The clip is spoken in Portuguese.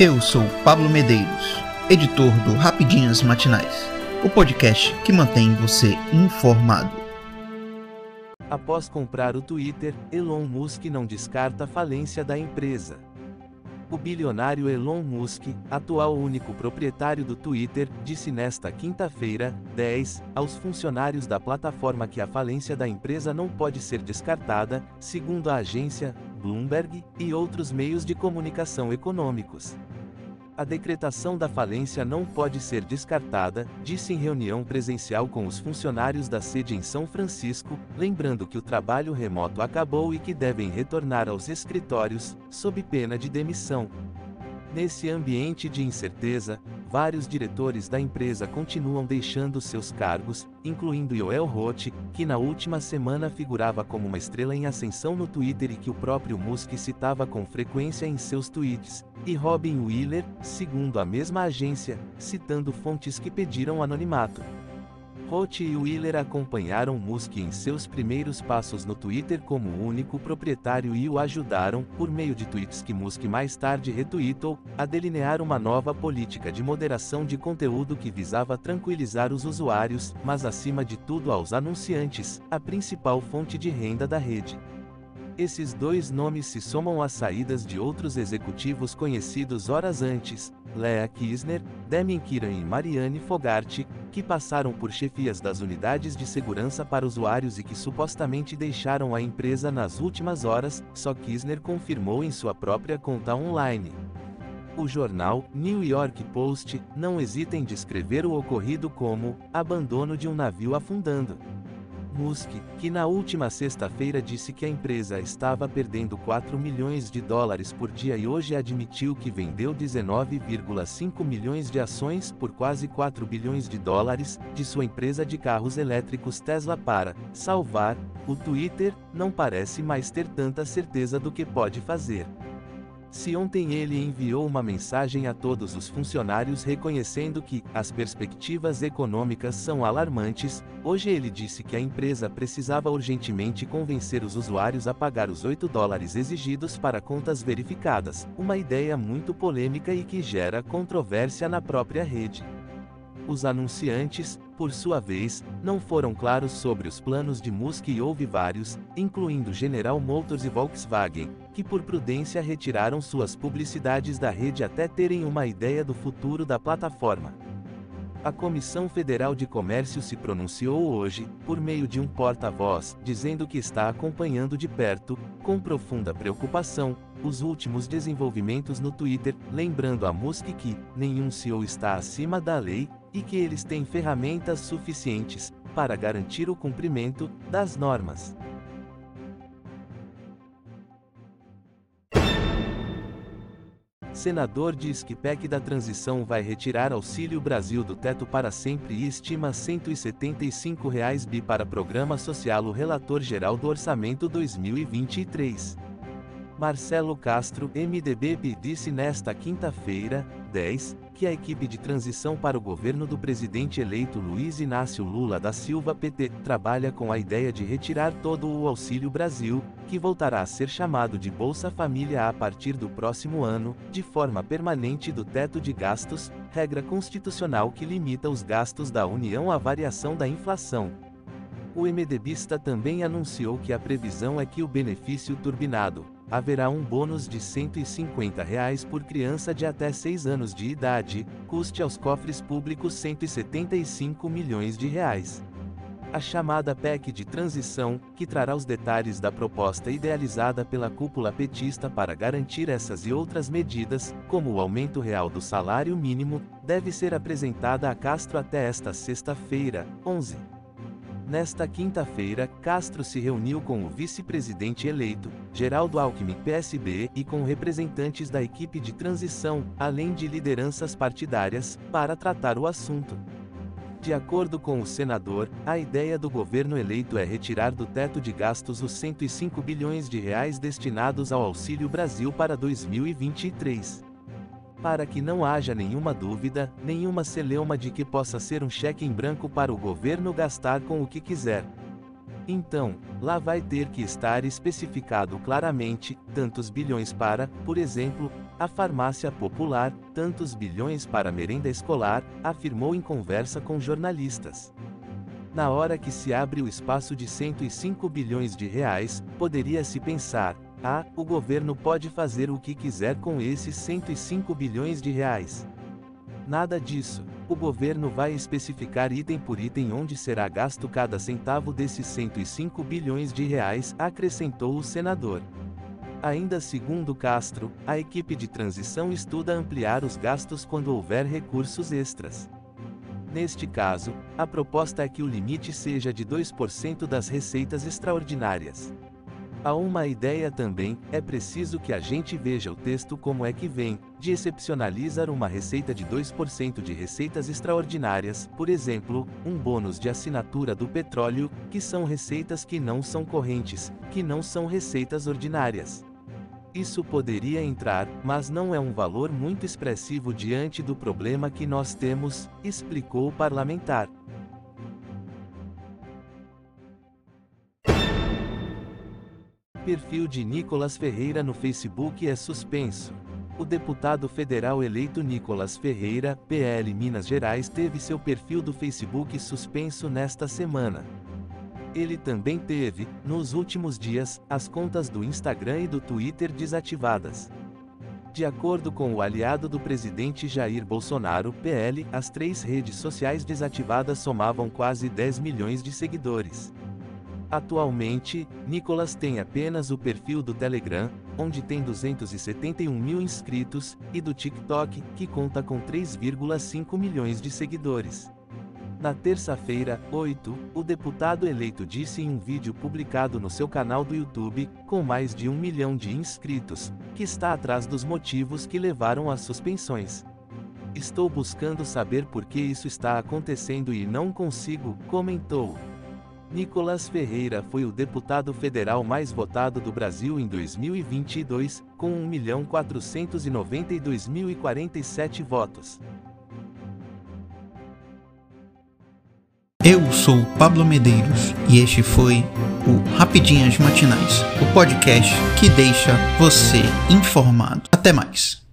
Eu sou Pablo Medeiros, editor do Rapidinhas Matinais, o podcast que mantém você informado. Após comprar o Twitter, Elon Musk não descarta a falência da empresa. O bilionário Elon Musk, atual único proprietário do Twitter, disse nesta quinta-feira, 10, aos funcionários da plataforma que a falência da empresa não pode ser descartada, segundo a agência Bloomberg e outros meios de comunicação econômicos. A decretação da falência não pode ser descartada, disse em reunião presencial com os funcionários da sede em São Francisco, lembrando que o trabalho remoto acabou e que devem retornar aos escritórios, sob pena de demissão. Nesse ambiente de incerteza, vários diretores da empresa continuam deixando seus cargos, incluindo Yoel Roth, que na última semana figurava como uma estrela em ascensão no Twitter e que o próprio Musk citava com frequência em seus tweets, e Robin Wheeler, segundo a mesma agência, citando fontes que pediram anonimato. Roth e Wheeler acompanharam Musk em seus primeiros passos no Twitter como único proprietário e o ajudaram, por meio de tweets que Musk mais tarde retweetou, a delinear uma nova política de moderação de conteúdo que visava tranquilizar os usuários, mas acima de tudo aos anunciantes, a principal fonte de renda da rede. Esses dois nomes se somam às saídas de outros executivos conhecidos horas antes, Lea Kisner, Demian Kiran e Marianne Fogarty, que passaram por chefias das unidades de segurança para usuários e que supostamente deixaram a empresa nas últimas horas, só Kisner confirmou em sua própria conta online. O jornal, New York Post, não hesita em descrever o ocorrido como abandono de um navio afundando. Musk, que na última sexta-feira disse que a empresa estava perdendo 4 milhões de dólares por dia e hoje admitiu que vendeu 19,5 milhões de ações por quase 4 bilhões de dólares de sua empresa de carros elétricos Tesla para salvar o Twitter, não parece mais ter tanta certeza do que pode fazer. Se ontem ele enviou uma mensagem a todos os funcionários reconhecendo que as perspectivas econômicas são alarmantes, hoje ele disse que a empresa precisava urgentemente convencer os usuários a pagar os 8 dólares exigidos para contas verificadas, uma ideia muito polêmica e que gera controvérsia na própria rede. Os anunciantes, por sua vez, não foram claros sobre os planos de Musk e houve vários, incluindo General Motors e Volkswagen, que por prudência retiraram suas publicidades da rede até terem uma ideia do futuro da plataforma. A Comissão Federal de Comércio se pronunciou hoje, por meio de um porta-voz, dizendo que está acompanhando de perto, com profunda preocupação, os últimos desenvolvimentos no Twitter, lembrando a Musk que nenhum CEO está acima da lei, e que eles têm ferramentas suficientes para garantir o cumprimento das normas. Senador diz que PEC da transição vai retirar Auxílio Brasil do teto para sempre e estima 175 reais bi para programa social. O relator geral do orçamento 2023. Marcelo Castro, MDB, disse nesta quinta-feira, 10, que a equipe de transição para o governo do presidente eleito Luiz Inácio Lula da Silva PT trabalha com a ideia de retirar todo o Auxílio Brasil, que voltará a ser chamado de Bolsa Família a partir do próximo ano, de forma permanente do teto de gastos, regra constitucional que limita os gastos da União à variação da inflação. O MDBista também anunciou que a previsão é que o benefício turbinado, haverá um bônus de 150 reais por criança de até 6 anos de idade, custe aos cofres públicos 175 milhões de reais. A chamada PEC de transição, que trará os detalhes da proposta idealizada pela cúpula petista para garantir essas e outras medidas, como o aumento real do salário mínimo, deve ser apresentada a Castro até esta sexta-feira, 11. Nesta quinta-feira, Castro se reuniu com o vice-presidente eleito, Geraldo Alckmin PSB, e com representantes da equipe de transição, além de lideranças partidárias, para tratar o assunto. De acordo com o senador, a ideia do governo eleito é retirar do teto de gastos os 105 bilhões de reais destinados ao Auxílio Brasil para 2023 para que não haja nenhuma dúvida, nenhuma celeuma de que possa ser um cheque em branco para o governo gastar com o que quiser. Então, lá vai ter que estar especificado claramente, tantos bilhões para, por exemplo, a farmácia popular, tantos bilhões para a merenda escolar, afirmou em conversa com jornalistas. Na hora que se abre o espaço de 105 bilhões de reais, poderia-se pensar: ah, o governo pode fazer o que quiser com esses 105 bilhões de reais. Nada disso. O governo vai especificar item por item onde será gasto cada centavo desses 105 bilhões de reais, acrescentou o senador. Ainda segundo Castro, a equipe de transição estuda ampliar os gastos quando houver recursos extras. Neste caso, a proposta é que o limite seja de 2% das receitas extraordinárias. Há uma ideia também, é preciso que a gente veja o texto como é que vem, de excepcionalizar uma receita de 2% de receitas extraordinárias, por exemplo, um bônus de assinatura do petróleo, que são receitas que não são correntes, que não são receitas ordinárias. Isso poderia entrar, mas não é um valor muito expressivo diante do problema que nós temos, explicou o parlamentar. Perfil de Nicolas Ferreira no Facebook é suspenso. O deputado federal eleito Nicolas Ferreira, PL Minas Gerais, teve seu perfil do Facebook suspenso nesta semana. Ele também teve, nos últimos dias, as contas do Instagram e do Twitter desativadas. De acordo com o aliado do presidente Jair Bolsonaro, PL, as três redes sociais desativadas somavam quase 10 milhões de seguidores. Atualmente, Nicolas tem apenas o perfil do Telegram, onde tem 271 mil inscritos, e do TikTok, que conta com 3,5 milhões de seguidores. Na terça-feira, 8, o deputado eleito disse em um vídeo publicado no seu canal do YouTube, com mais de um milhão de inscritos, que está atrás dos motivos que levaram às suspensões. Estou buscando saber por que isso está acontecendo e não consigo, comentou. Nicolas Ferreira foi o deputado federal mais votado do Brasil em 2022, com 1.492.047 votos. Eu sou Pablo Medeiros e este foi o Rapidinhas Matinais, o podcast que deixa você informado. Até mais.